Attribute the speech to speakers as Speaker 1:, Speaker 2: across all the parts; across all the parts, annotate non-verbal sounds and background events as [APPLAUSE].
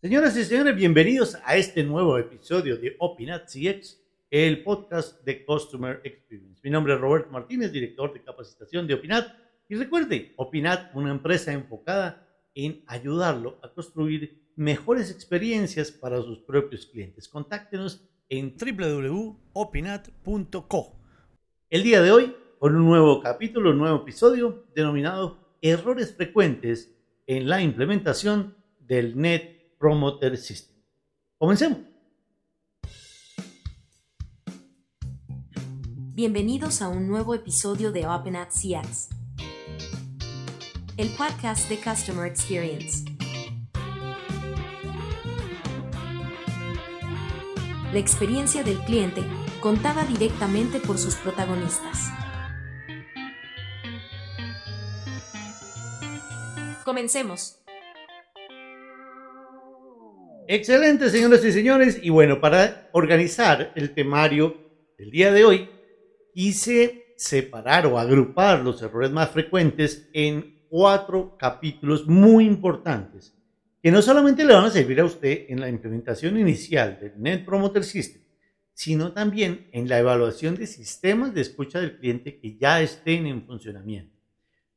Speaker 1: Señoras y señores, bienvenidos a este nuevo episodio de Opinat CX, el podcast de Customer Experience. Mi nombre es Roberto Martínez, director de capacitación de Opinat. Y recuerde, Opinat, una empresa enfocada en ayudarlo a construir mejores experiencias para sus propios clientes. Contáctenos en www.opinat.co. El día de hoy, con un nuevo capítulo, un nuevo episodio denominado Errores frecuentes en la implementación del Net Promoter System. Comencemos.
Speaker 2: Bienvenidos a un nuevo episodio de Open at CX, el podcast de Customer Experience. La experiencia del cliente contada directamente por sus protagonistas. Comencemos.
Speaker 1: Excelente, señoras y señores. Y bueno, para organizar el temario del día de hoy, quise separar o agrupar los errores más frecuentes en cuatro capítulos muy importantes, que no solamente le van a servir a usted en la implementación inicial del Net Promoter System, sino también en la evaluación de sistemas de escucha del cliente que ya estén en funcionamiento.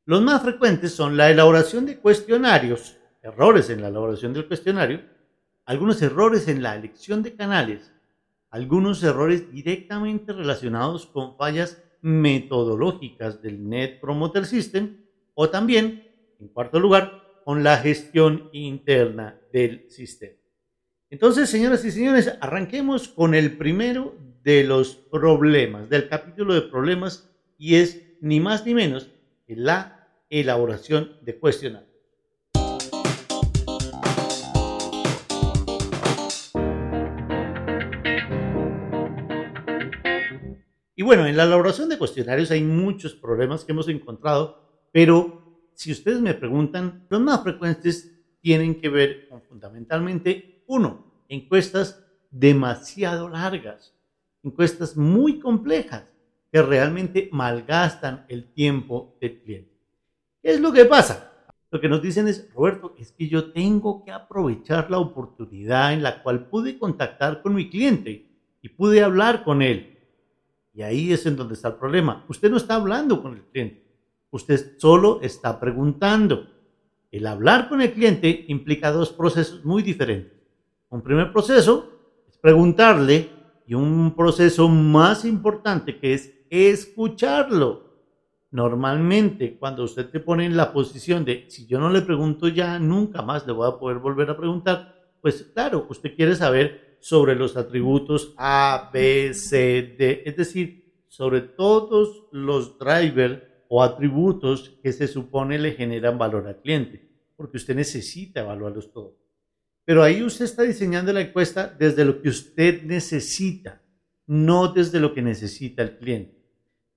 Speaker 1: Los más frecuentes son la elaboración de cuestionarios, errores en la elaboración del cuestionario, algunos errores en la elección de canales, algunos errores directamente relacionados con fallas metodológicas del Net Promoter System o también, en cuarto lugar, con la gestión interna del sistema. Entonces, señoras y señores, arranquemos con el primero de los problemas, del capítulo de problemas, y es ni más ni menos que la elaboración de cuestionarios. Y bueno, en la elaboración de cuestionarios hay muchos problemas que hemos encontrado, pero si ustedes me preguntan, los más frecuentes tienen que ver fundamentalmente, uno, encuestas demasiado largas, encuestas muy complejas que realmente malgastan el tiempo del cliente. ¿Qué es lo que pasa? Lo que nos dicen es, Roberto, es que yo tengo que aprovechar la oportunidad en la cual pude contactar con mi cliente y pude hablar con él y ahí es en donde está el problema. Usted no está hablando con el cliente, usted solo está preguntando. El hablar con el cliente implica dos procesos muy diferentes. Un primer proceso es preguntarle y un proceso más importante que es escucharlo. Normalmente, cuando usted te pone en la posición de si yo no le pregunto ya, nunca más le voy a poder volver a preguntar, pues claro, usted quiere saber sobre los atributos A, B, C, D, es decir, sobre todos los drivers o atributos que se supone le generan valor al cliente, porque usted necesita evaluarlos todos. Pero ahí usted está diseñando la encuesta desde lo que usted necesita, no desde lo que necesita el cliente.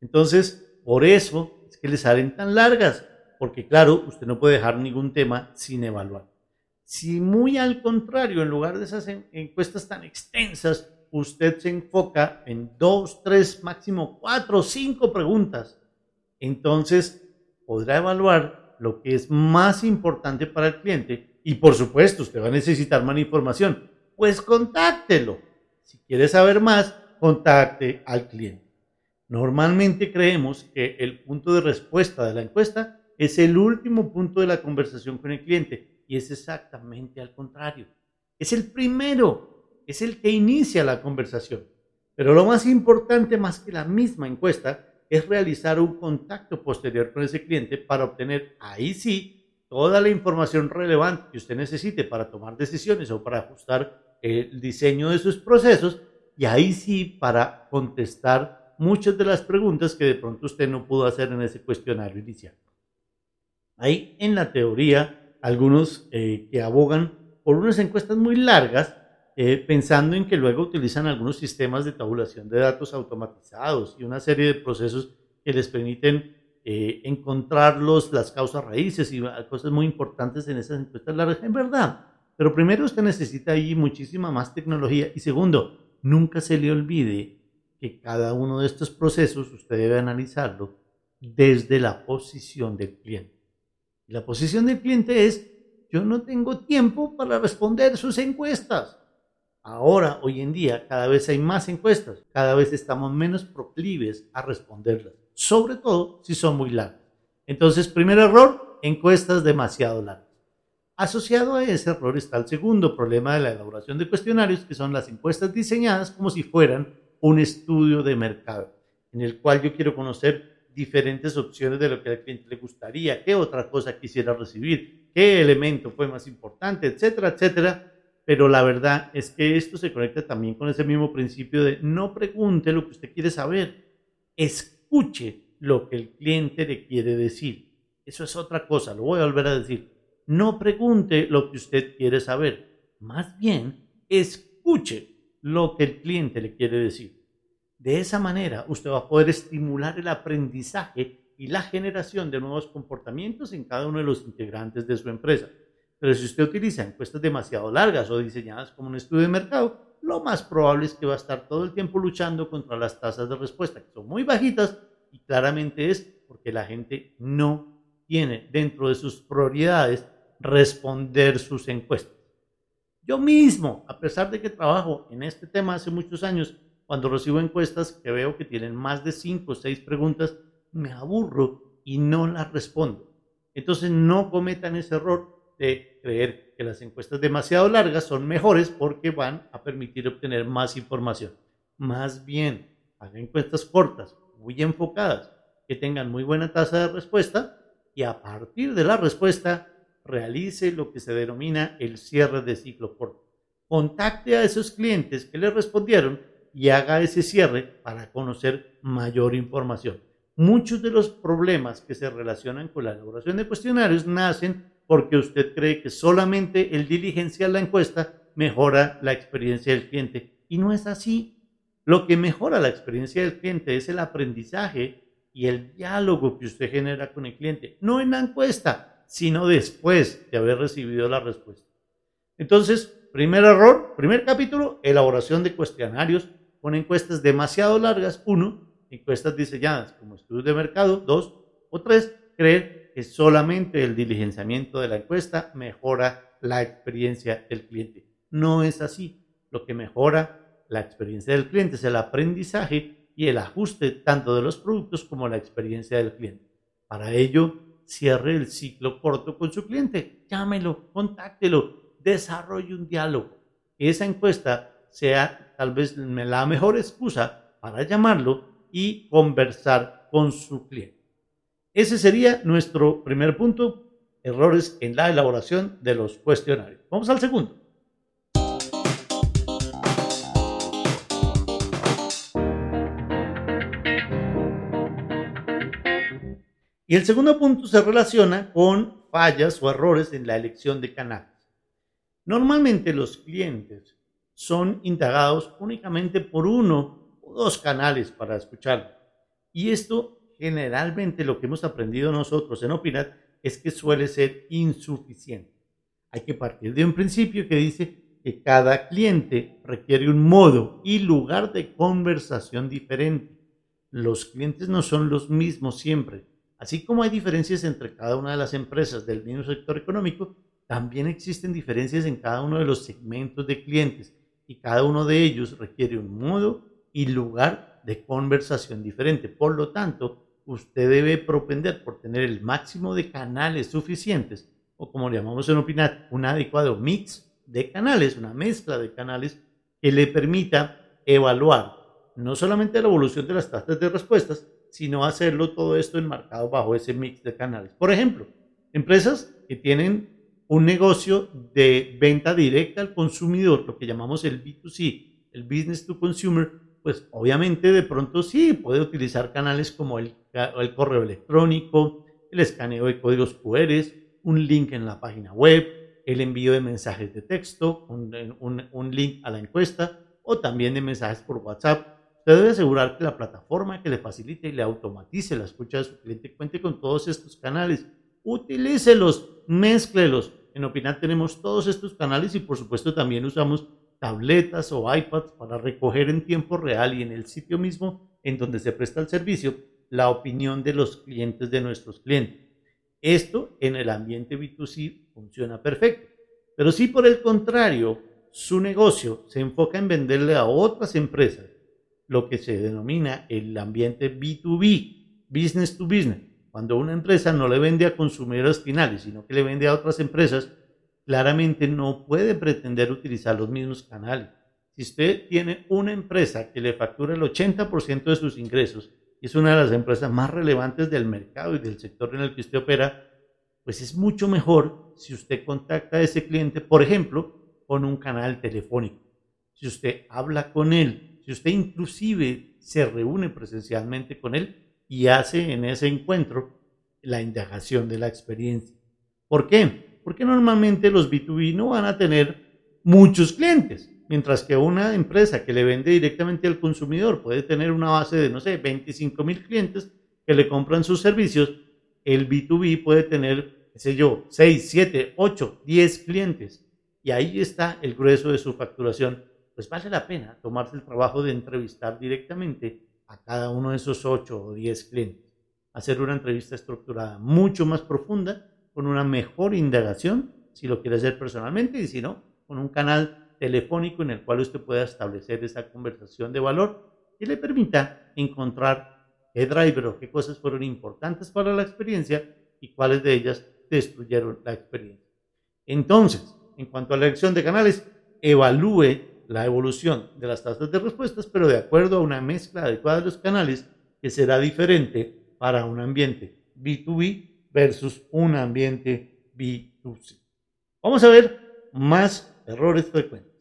Speaker 1: Entonces, por eso es que le salen tan largas, porque claro, usted no puede dejar ningún tema sin evaluar. Si muy al contrario, en lugar de esas encuestas tan extensas, usted se enfoca en dos, tres, máximo cuatro, cinco preguntas, entonces podrá evaluar lo que es más importante para el cliente y por supuesto usted va a necesitar más información. Pues contáctelo. Si quiere saber más, contacte al cliente. Normalmente creemos que el punto de respuesta de la encuesta es el último punto de la conversación con el cliente y es exactamente al contrario. Es el primero, es el que inicia la conversación. Pero lo más importante, más que la misma encuesta, es realizar un contacto posterior con ese cliente para obtener ahí sí toda la información relevante que usted necesite para tomar decisiones o para ajustar el diseño de sus procesos y ahí sí para contestar muchas de las preguntas que de pronto usted no pudo hacer en ese cuestionario inicial. Ahí en la teoría algunos eh, que abogan por unas encuestas muy largas, eh, pensando en que luego utilizan algunos sistemas de tabulación de datos automatizados y una serie de procesos que les permiten eh, encontrarlos, las causas raíces y cosas muy importantes en esas encuestas largas, en verdad. Pero primero usted necesita ahí muchísima más tecnología y segundo, nunca se le olvide que cada uno de estos procesos usted debe analizarlo desde la posición del cliente. La posición del cliente es yo no tengo tiempo para responder sus encuestas. Ahora, hoy en día, cada vez hay más encuestas, cada vez estamos menos proclives a responderlas, sobre todo si son muy largas. Entonces, primer error, encuestas demasiado largas. Asociado a ese error está el segundo problema de la elaboración de cuestionarios, que son las encuestas diseñadas como si fueran un estudio de mercado, en el cual yo quiero conocer diferentes opciones de lo que al cliente le gustaría, qué otra cosa quisiera recibir, qué elemento fue más importante, etcétera, etcétera. Pero la verdad es que esto se conecta también con ese mismo principio de no pregunte lo que usted quiere saber, escuche lo que el cliente le quiere decir. Eso es otra cosa, lo voy a volver a decir. No pregunte lo que usted quiere saber, más bien escuche lo que el cliente le quiere decir. De esa manera usted va a poder estimular el aprendizaje y la generación de nuevos comportamientos en cada uno de los integrantes de su empresa. Pero si usted utiliza encuestas demasiado largas o diseñadas como un estudio de mercado, lo más probable es que va a estar todo el tiempo luchando contra las tasas de respuesta, que son muy bajitas, y claramente es porque la gente no tiene dentro de sus prioridades responder sus encuestas. Yo mismo, a pesar de que trabajo en este tema hace muchos años, cuando recibo encuestas que veo que tienen más de 5 o 6 preguntas, me aburro y no las respondo. Entonces no cometan ese error de creer que las encuestas demasiado largas son mejores porque van a permitir obtener más información. Más bien, hagan encuestas cortas, muy enfocadas, que tengan muy buena tasa de respuesta y a partir de la respuesta realice lo que se denomina el cierre de ciclo corto. Contacte a esos clientes que le respondieron y haga ese cierre para conocer mayor información. Muchos de los problemas que se relacionan con la elaboración de cuestionarios nacen porque usted cree que solamente el diligenciar la encuesta mejora la experiencia del cliente. Y no es así. Lo que mejora la experiencia del cliente es el aprendizaje y el diálogo que usted genera con el cliente, no en la encuesta, sino después de haber recibido la respuesta. Entonces, primer error, primer capítulo, elaboración de cuestionarios con encuestas demasiado largas, uno, encuestas diseñadas como estudios de mercado, dos, o tres, creer que solamente el diligenciamiento de la encuesta mejora la experiencia del cliente. No es así. Lo que mejora la experiencia del cliente, es el aprendizaje y el ajuste tanto de los productos como la experiencia del cliente. Para ello, cierre el ciclo corto con su cliente, llámelo, contáctelo, desarrolle un diálogo. Esa encuesta sea tal vez la mejor excusa para llamarlo y conversar con su cliente. Ese sería nuestro primer punto, errores en la elaboración de los cuestionarios. Vamos al segundo. Y el segundo punto se relaciona con fallas o errores en la elección de canales. Normalmente los clientes son indagados únicamente por uno o dos canales para escuchar. Y esto generalmente lo que hemos aprendido nosotros en Opinat es que suele ser insuficiente. Hay que partir de un principio que dice que cada cliente requiere un modo y lugar de conversación diferente. Los clientes no son los mismos siempre Así como hay diferencias entre cada una de las empresas del mismo sector económico, también existen diferencias en cada uno de los segmentos de clientes y cada uno de ellos requiere un modo y lugar de conversación diferente. Por lo tanto, usted debe propender por tener el máximo de canales suficientes o como le llamamos en Opinat, un adecuado mix de canales, una mezcla de canales que le permita evaluar no solamente la evolución de las tasas de respuestas, sino hacerlo todo esto enmarcado bajo ese mix de canales. Por ejemplo, empresas que tienen un negocio de venta directa al consumidor, lo que llamamos el B2C, el Business to Consumer, pues obviamente de pronto sí puede utilizar canales como el, correo electrónico, el escaneo de códigos QR, un link en la página web, el envío de mensajes de texto, un, un, un link a la encuesta o también de mensajes por WhatsApp Usted debe asegurar que la plataforma que le facilite y le automatice la escucha de su cliente cuente con todos estos canales. Utilícelos, mézclelos. En Opinat tenemos todos estos canales y por supuesto también usamos tabletas o iPads para recoger en tiempo real y en el sitio mismo en donde se presta el servicio la opinión de los clientes de nuestros clientes. Esto en el ambiente B2C funciona perfecto. Pero si por el contrario su negocio se enfoca en venderle a otras empresas, lo que se denomina el ambiente B2B, business to business, cuando una empresa no le vende a consumidores finales, sino que le vende a otras empresas, claramente no puede pretender utilizar los mismos canales. Si usted tiene una empresa que le factura el 80% de sus ingresos y es una de las empresas más relevantes del mercado y del sector en el que usted opera, pues es mucho mejor si usted contacta a ese cliente, por ejemplo, con un canal telefónico. Si usted habla con él, si usted inclusive se reúne presencialmente con él y hace en ese encuentro la indagación de la experiencia. ¿Por qué? Porque normalmente los B2B no van a tener muchos clientes mientras que una empresa que le vende directamente al consumidor puede tener una base de, no sé, 25 mil clientes que le compran sus servicios, el B2B puede tener, qué sé yo, 6, 7, 8, 10 clientes. Y ahí está el grueso de su facturación. Pues vale la pena tomarse el trabajo de entrevistar directamente a cada uno de esos 8 o 10 clientes. Hacer una entrevista estructurada mucho más profunda, con una mejor indagación, si lo quiere hacer personalmente, y si no, con un canal telefónico en el cual usted pueda establecer esa conversación de valor y le permita encontrar qué driver o qué cosas fueron importantes para la experiencia y cuáles de ellas destruyeron la experiencia. Entonces, en cuanto a la elección de canales, evalúe la evolución de las tasas de respuestas, pero de acuerdo a una mezcla adecuada de los canales que será diferente para un ambiente B2B versus un ambiente B2C. Vamos a ver más errores frecuentes.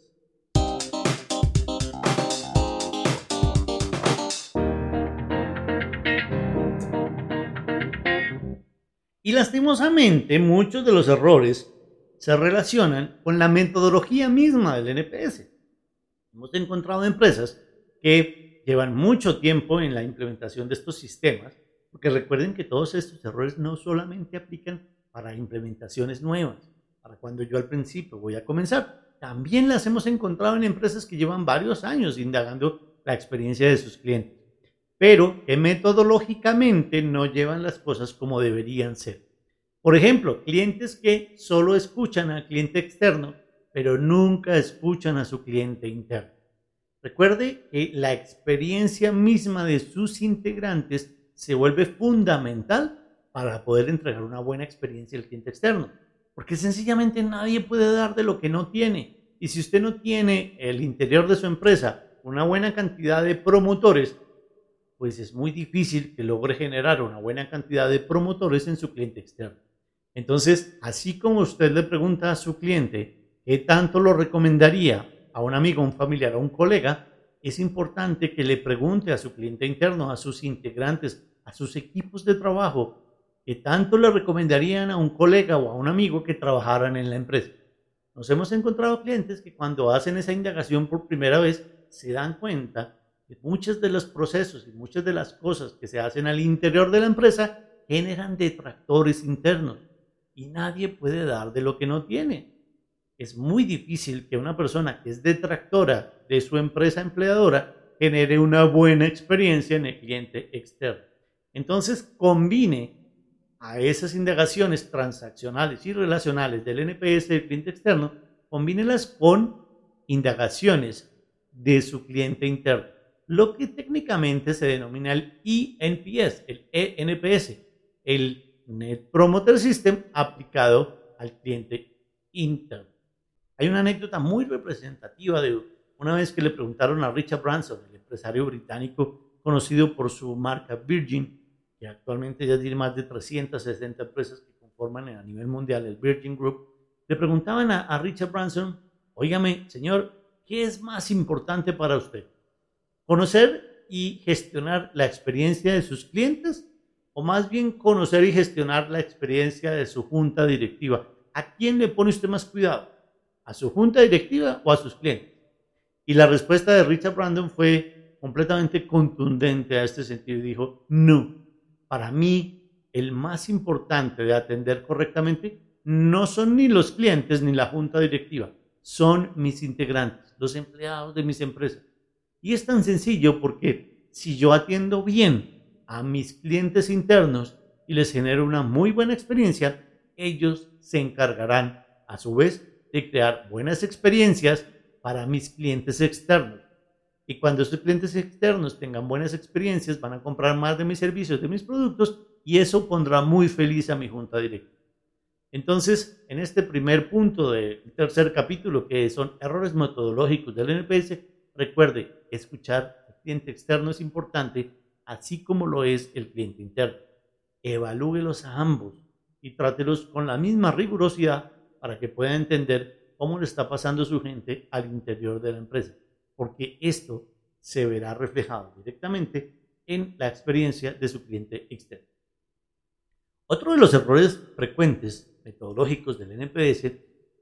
Speaker 1: Y lastimosamente muchos de los errores se relacionan con la metodología misma del NPS. Hemos encontrado empresas que llevan mucho tiempo en la implementación de estos sistemas, porque recuerden que todos estos errores no solamente aplican para implementaciones nuevas, para cuando yo al principio voy a comenzar, también las hemos encontrado en empresas que llevan varios años indagando la experiencia de sus clientes pero que metodológicamente no llevan las cosas como deberían ser. Por ejemplo, clientes que solo escuchan al cliente externo, pero nunca escuchan a su cliente interno. Recuerde que la experiencia misma de sus integrantes se vuelve fundamental para poder entregar una buena experiencia al cliente externo, porque sencillamente nadie puede dar de lo que no tiene. Y si usted no tiene el interior de su empresa una buena cantidad de promotores, pues es muy difícil que logre generar una buena cantidad de promotores en su cliente externo. Entonces, así como usted le pregunta a su cliente qué tanto lo recomendaría a un amigo, un familiar o un colega, es importante que le pregunte a su cliente interno, a sus integrantes, a sus equipos de trabajo, qué tanto le recomendarían a un colega o a un amigo que trabajaran en la empresa. Nos hemos encontrado clientes que cuando hacen esa indagación por primera vez se dan cuenta muchos de los procesos y muchas de las cosas que se hacen al interior de la empresa generan detractores internos y nadie puede dar de lo que no tiene. Es muy difícil que una persona que es detractora de su empresa empleadora genere una buena experiencia en el cliente externo. Entonces, combine a esas indagaciones transaccionales y relacionales del NPS del cliente externo, combínelas con indagaciones de su cliente interno lo que técnicamente se denomina el ENPS, el ENPS, el Net Promoter System aplicado al cliente interno. Hay una anécdota muy representativa de una vez que le preguntaron a Richard Branson, el empresario británico conocido por su marca Virgin, que actualmente ya tiene más de 360 empresas que conforman a nivel mundial el Virgin Group, le preguntaban a, Richard Branson, óigame, señor, ¿qué es más importante para usted? Conocer y gestionar la experiencia de sus clientes o más bien conocer y gestionar la experiencia de su junta directiva. ¿A quién le pone usted más cuidado? ¿A su junta directiva o a sus clientes? Y la respuesta de Richard Brandon fue completamente contundente a este sentido dijo, no, para mí el más importante de atender correctamente no son ni los clientes ni la junta directiva, son mis integrantes, los empleados de mis empresas. Y es tan sencillo porque si yo atiendo bien a mis clientes internos y les genero una muy buena experiencia, ellos se encargarán a su vez de crear buenas experiencias para mis clientes externos. Y cuando estos clientes externos tengan buenas experiencias, van a comprar más de mis servicios, de mis productos, y eso pondrá muy feliz a mi junta directa. Entonces, en este primer punto del tercer capítulo, que son errores metodológicos del NPS, recuerde, escuchar al cliente externo es importante, así como lo es el cliente interno. Evalúelos a ambos y trátelos con la misma rigurosidad para que pueda entender cómo le está pasando su gente al interior de la empresa, porque esto se verá reflejado directamente en la experiencia de su cliente externo. Otro de los errores frecuentes metodológicos del NPS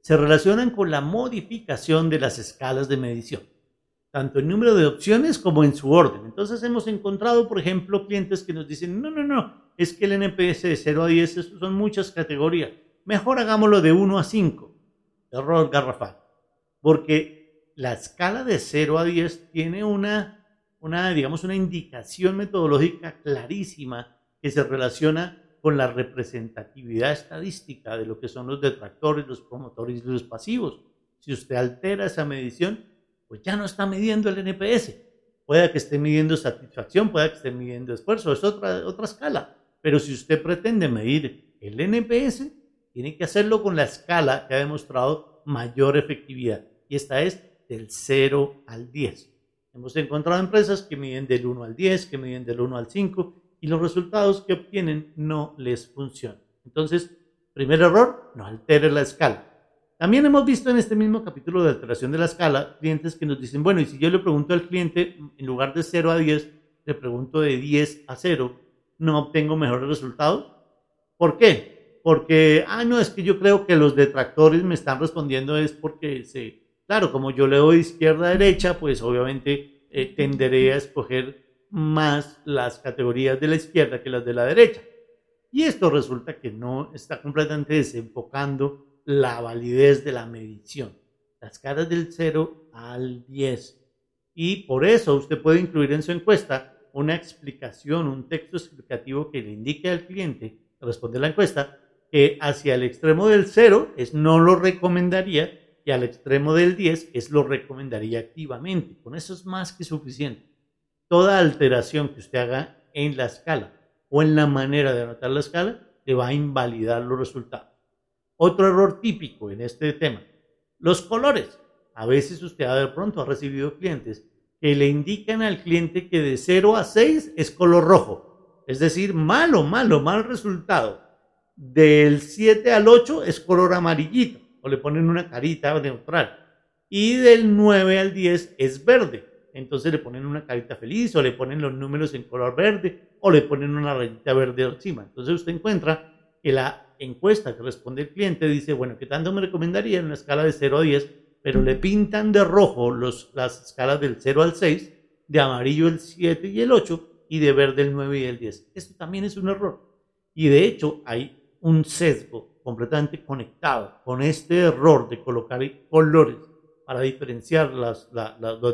Speaker 1: se relacionan con la modificación de las escalas de medición, tanto en número de opciones como en su orden. Entonces hemos encontrado, por ejemplo, clientes que nos dicen, no, no, no, es que el NPS de 0 a 10 son muchas categorías mejor hagámoslo de 1 a 5. Error garrafal. Porque la escala de 0 a 10 tiene una, una, digamos, una indicación metodológica clarísima que se relaciona con la representatividad estadística de lo que son los detractores, los promotores y los pasivos. Si usted altera esa medición, pues ya no está midiendo el NPS. Puede que esté midiendo satisfacción, puede que esté midiendo esfuerzo, es otra, otra escala. Pero si usted pretende medir el NPS, tiene que hacerlo con la escala que ha demostrado mayor efectividad. Y esta es del 0 al 10. Hemos encontrado empresas que miden del 1 al 10, que miden del 1 al 5 y los resultados que obtienen no les funcionan. Entonces, primer error, no altere la escala. También hemos visto en este mismo capítulo de alteración de la escala clientes que nos dicen, bueno, y si yo le pregunto al cliente, en lugar de 0 a 10, le pregunto de 10 a 0, ¿no obtengo mejores resultados? ¿Por qué? Porque, ah, no, es que yo creo que los detractores me están respondiendo es porque, se, claro, como yo leo de izquierda a derecha, pues obviamente eh, tenderé a escoger más las categorías de la izquierda que las de la derecha. Y esto resulta que no está completamente desenfocando la validez de la medición. Las caras del 0 al 10. Y por eso usted puede incluir en su encuesta una explicación, un texto explicativo que le indique al cliente, responde la encuesta, que hacia el extremo del 0 es no lo recomendaría y al extremo del 10 es lo recomendaría activamente. Con eso es más que suficiente. Toda alteración que usted haga en la escala o en la manera de anotar la escala le va a invalidar los resultados. Otro error típico en este tema, los colores. A veces usted de pronto ha recibido clientes que le indican al cliente que de 0 a 6 es color rojo. Es decir, malo, malo, mal resultado del 7 al 8 es color amarillito o le ponen una carita neutral. Y del 9 al 10 es verde. Entonces le ponen una carita feliz o le ponen los números en color verde o le ponen una rayita verde encima. Entonces usted encuentra que la encuesta que responde el cliente dice, bueno, ¿qué tanto me recomendaría en una escala de 0 a 10? Pero le pintan de rojo los, las escalas del 0 al 6, de amarillo el 7 y el 8 y de verde el 9 y el 10. Esto también es un error. Y de hecho hay un sesgo completamente conectado con este error de colocar colores para diferenciar los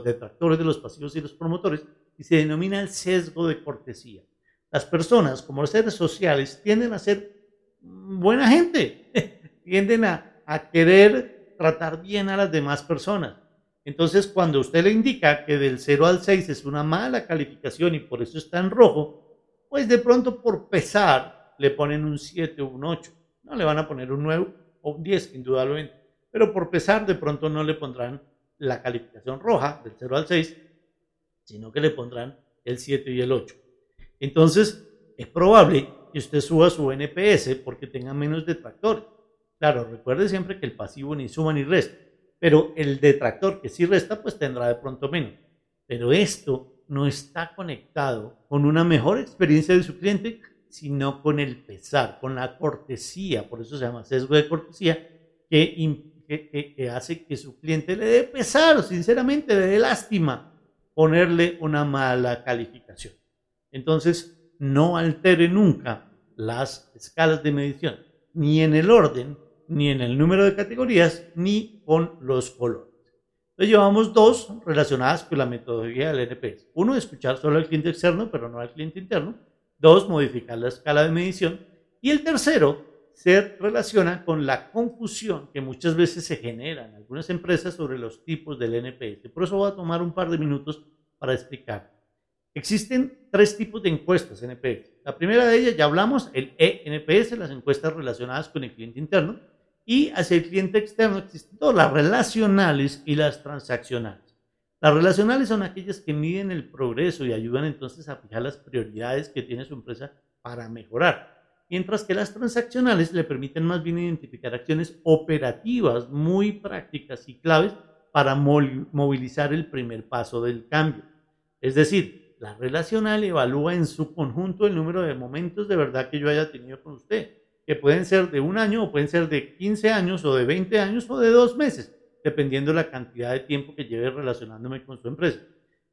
Speaker 1: detractores de los pasivos y los promotores y se denomina el sesgo de cortesía. Las personas, como los seres sociales, tienden a ser buena gente, [LAUGHS] tienden a, a querer tratar bien a las demás personas. Entonces, cuando usted le indica que del 0 al 6 es una mala calificación y por eso está en rojo, pues de pronto por pesar le ponen un 7 o un 8. No le van a poner un 9 o un 10, indudablemente. Pero por pesar, de pronto no le pondrán la calificación roja del 0 al 6, sino que le pondrán el 7 y el 8. Entonces, es probable que usted suba su NPS porque tenga menos detractores. Claro, recuerde siempre que el pasivo ni suma ni resta, pero el detractor que sí resta, pues tendrá de pronto menos. Pero esto no está conectado con una mejor experiencia de su cliente sino con el pesar, con la cortesía, por eso se llama sesgo de cortesía, que, hace que su cliente le dé pesar, sinceramente, le dé lástima ponerle una mala calificación. Entonces, no altere nunca las escalas de medición, ni en el orden, ni en el número de categorías, ni con los colores. Entonces llevamos dos relacionadas con la metodología del NPS. Uno, escuchar solo al cliente externo, pero no al cliente interno. Dos, modificar la escala de medición. Y el tercero, se relaciona con la confusión que muchas veces se genera en algunas empresas sobre los tipos del NPS. Por eso voy a tomar un par de minutos para explicar. Existen tres tipos de encuestas NPS. La primera de ellas, ya hablamos, el ENPS, las encuestas relacionadas con el cliente interno, y hacia el cliente externo existen todas las relacionales y las transaccionales. Las relacionales son aquellas que miden el progreso y ayudan entonces a fijar las prioridades que tiene su empresa para mejorar, mientras que las transaccionales le permiten más bien identificar acciones operativas muy prácticas y claves para movilizar el primer paso del cambio. Es decir, la relacional evalúa en su conjunto el número de momentos de verdad que yo haya tenido con usted, que pueden ser de un año o pueden ser de 15 años o de 20 años o de dos meses, dependiendo de la cantidad de tiempo que lleve relacionándome con su empresa.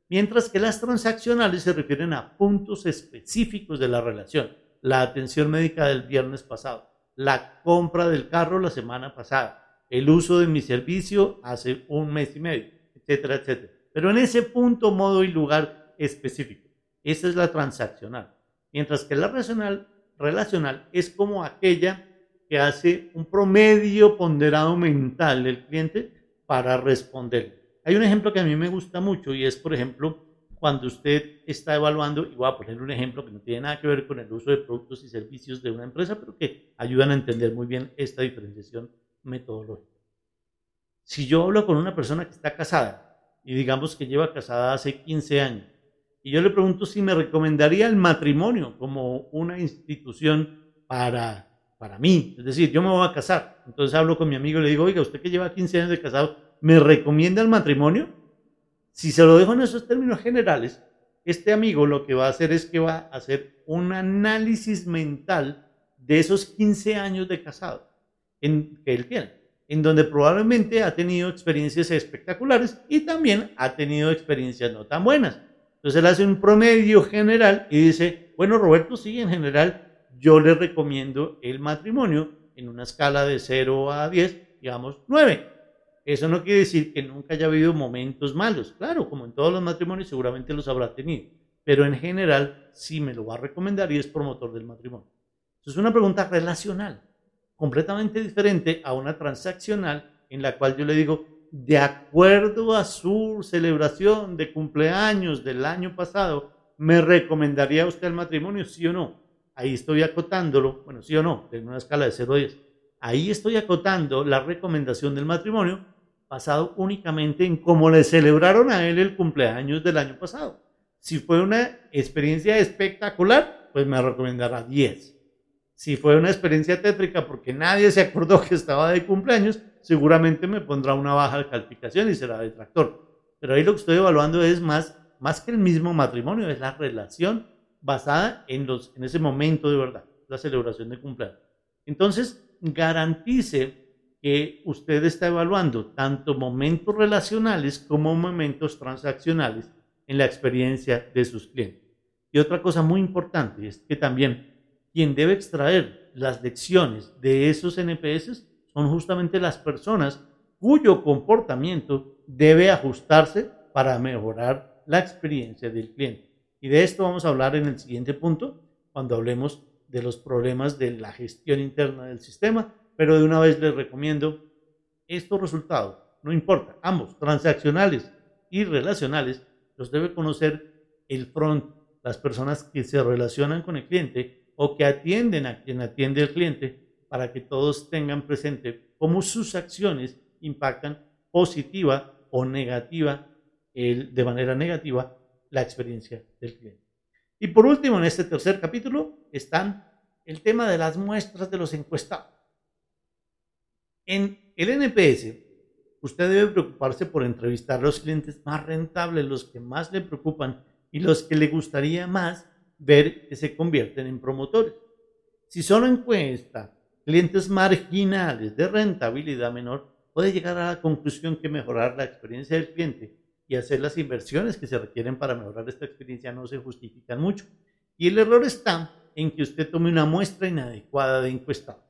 Speaker 1: Mientras que las transaccionales se refieren a puntos específicos de la relación, la atención médica del viernes pasado, la compra del carro la semana pasada, el uso de mi servicio hace un mes y medio, etcétera, etcétera. Pero en ese punto, modo y lugar específico. Esa es la transaccional. Mientras que la relacional, relacional es como aquella que hace un promedio ponderado mental del cliente para responder. Hay un ejemplo que a mí me gusta mucho y es, por ejemplo, cuando usted está evaluando, y voy a poner un ejemplo que no tiene nada que ver con el uso de productos y servicios de una empresa, pero que ayudan a entender muy bien esta diferenciación metodológica. Si yo hablo con una persona que está casada y digamos que lleva casada hace 15 años y yo le pregunto si me recomendaría el matrimonio como una institución para, para mí. Es decir, yo me voy a casar. Entonces hablo con mi amigo y le digo, oiga, usted que lleva 15 años de casado, ¿me recomienda el matrimonio? Si se lo dejo en esos términos generales, este amigo lo que va a hacer es que va a hacer un análisis mental de esos 15 años de casado en, que él tiene, en donde probablemente ha tenido experiencias espectaculares y también ha tenido experiencias no tan buenas. Entonces él hace un promedio general y dice, bueno, Roberto, sí, en general yo le recomiendo el matrimonio en una escala de 0 a 10, digamos 9. Eso no quiere decir que nunca haya habido momentos malos. Claro, como en todos los matrimonios seguramente los habrá tenido. Pero en general sí me lo va a recomendar y es promotor del matrimonio. Es una pregunta relacional, completamente diferente a una transaccional en la cual yo le digo, de acuerdo a su celebración de cumpleaños del año pasado, ¿me recomendaría usted el matrimonio, sí o no? Ahí estoy acotándolo, bueno, sí o no, en una escala de 0 a 10. Ahí estoy acotando la recomendación del matrimonio basado únicamente en cómo le celebraron a él el cumpleaños del año pasado. Si fue una experiencia espectacular, pues me recomendará 10. Si fue una experiencia tétrica porque nadie se acordó que estaba de cumpleaños, seguramente me pondrá una baja calificación y será detractor. Pero ahí lo que estoy evaluando es más, más que el mismo matrimonio, es la relación basada en, los, en ese momento de verdad, la celebración de cumpleaños. Entonces, garantice que usted está evaluando tanto momentos relacionales como momentos transaccionales en la experiencia de sus clientes. Y otra cosa muy importante es que también quien debe extraer las lecciones de esos NPS son justamente las personas cuyo comportamiento debe ajustarse para mejorar la experiencia del cliente. Y de esto vamos a hablar en el siguiente punto, cuando hablemos de los problemas de la gestión interna del sistema, pero de una vez les recomiendo estos resultados, no importa, ambos, transaccionales y relacionales, los debe conocer el front, las personas que se relacionan con el cliente o que atienden a quien atiende el cliente para que todos tengan presente cómo sus acciones impactan positiva o negativa, de manera negativa, la experiencia del cliente. Y por último, en este tercer capítulo están el tema de las muestras de los encuestados. En el NPS, usted debe preocuparse por entrevistar a los clientes más rentables, los que más le preocupan y los que le gustaría más ver que se convierten en promotores. Si solo encuesta clientes marginales de rentabilidad menor, puede llegar a la conclusión que mejorar la experiencia del cliente y hacer las inversiones que se requieren para mejorar esta experiencia no se justifican mucho. Y el error está en que usted tome una muestra inadecuada de encuestado.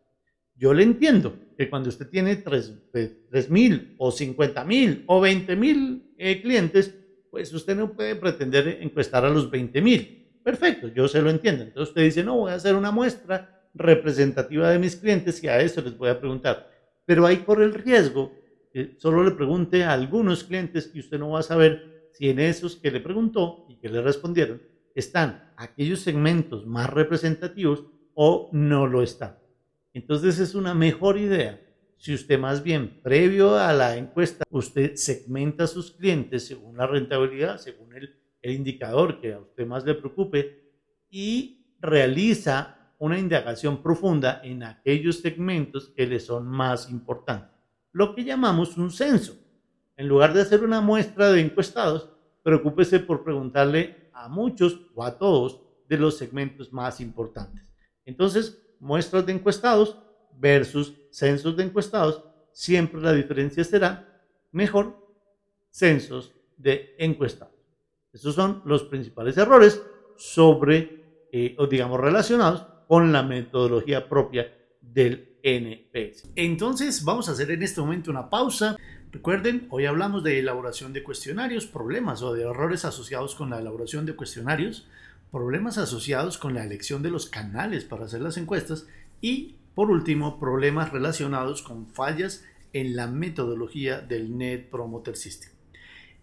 Speaker 1: Yo le entiendo que cuando usted tiene 3 mil o 50 mil o 20 mil eh, clientes, pues usted no puede pretender encuestar a los 20 mil Perfecto, yo se lo entiendo. Entonces usted dice, no, voy a hacer una muestra representativa de mis clientes y a eso les voy a preguntar. Pero ahí corre el riesgo que solo le pregunte a algunos clientes y usted no va a saber si en esos que le preguntó y que le respondieron están aquellos segmentos más representativos o no lo están. Entonces es una mejor idea si usted más bien previo a la encuesta, usted segmenta a sus clientes según la rentabilidad, según el, el indicador que a usted más le preocupe y realiza una indagación profunda en aquellos segmentos que le son más importantes, lo que llamamos un censo. En lugar de hacer una muestra de encuestados, preocúpese por preguntarle a muchos o a todos de los segmentos más importantes. Entonces, muestras de encuestados versus censos de encuestados, siempre la diferencia será mejor censos de encuestados. Esos son los principales errores sobre, eh, o digamos, relacionados con la metodología propia del Entonces, vamos a hacer en este momento una pausa. Recuerden, hoy hablamos de elaboración de cuestionarios, problemas o de errores asociados con la elaboración de cuestionarios, problemas asociados con la elección de los canales para hacer las encuestas y, por último, problemas relacionados con fallas en la metodología del Net Promoter System.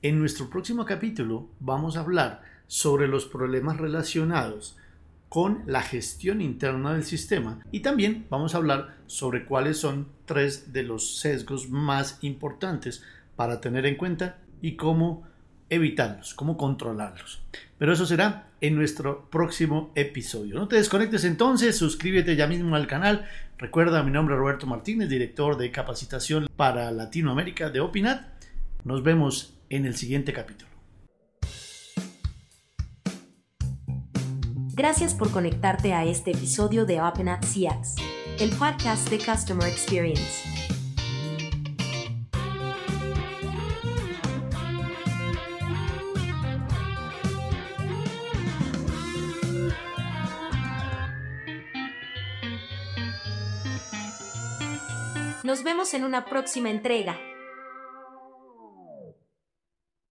Speaker 1: En nuestro próximo capítulo vamos a hablar sobre los problemas relacionados con la gestión interna del sistema y también vamos a hablar sobre cuáles son tres de los sesgos más importantes para tener en cuenta y cómo evitarlos, cómo controlarlos. Pero eso será en nuestro próximo episodio. No te desconectes entonces, suscríbete ya mismo al canal. Recuerda, mi nombre es Roberto Martínez, director de capacitación para Latinoamérica de Opinat. Nos vemos en el siguiente capítulo.
Speaker 2: Gracias por conectarte a este episodio de CX, el podcast de Customer Experience. Nos vemos en una próxima entrega.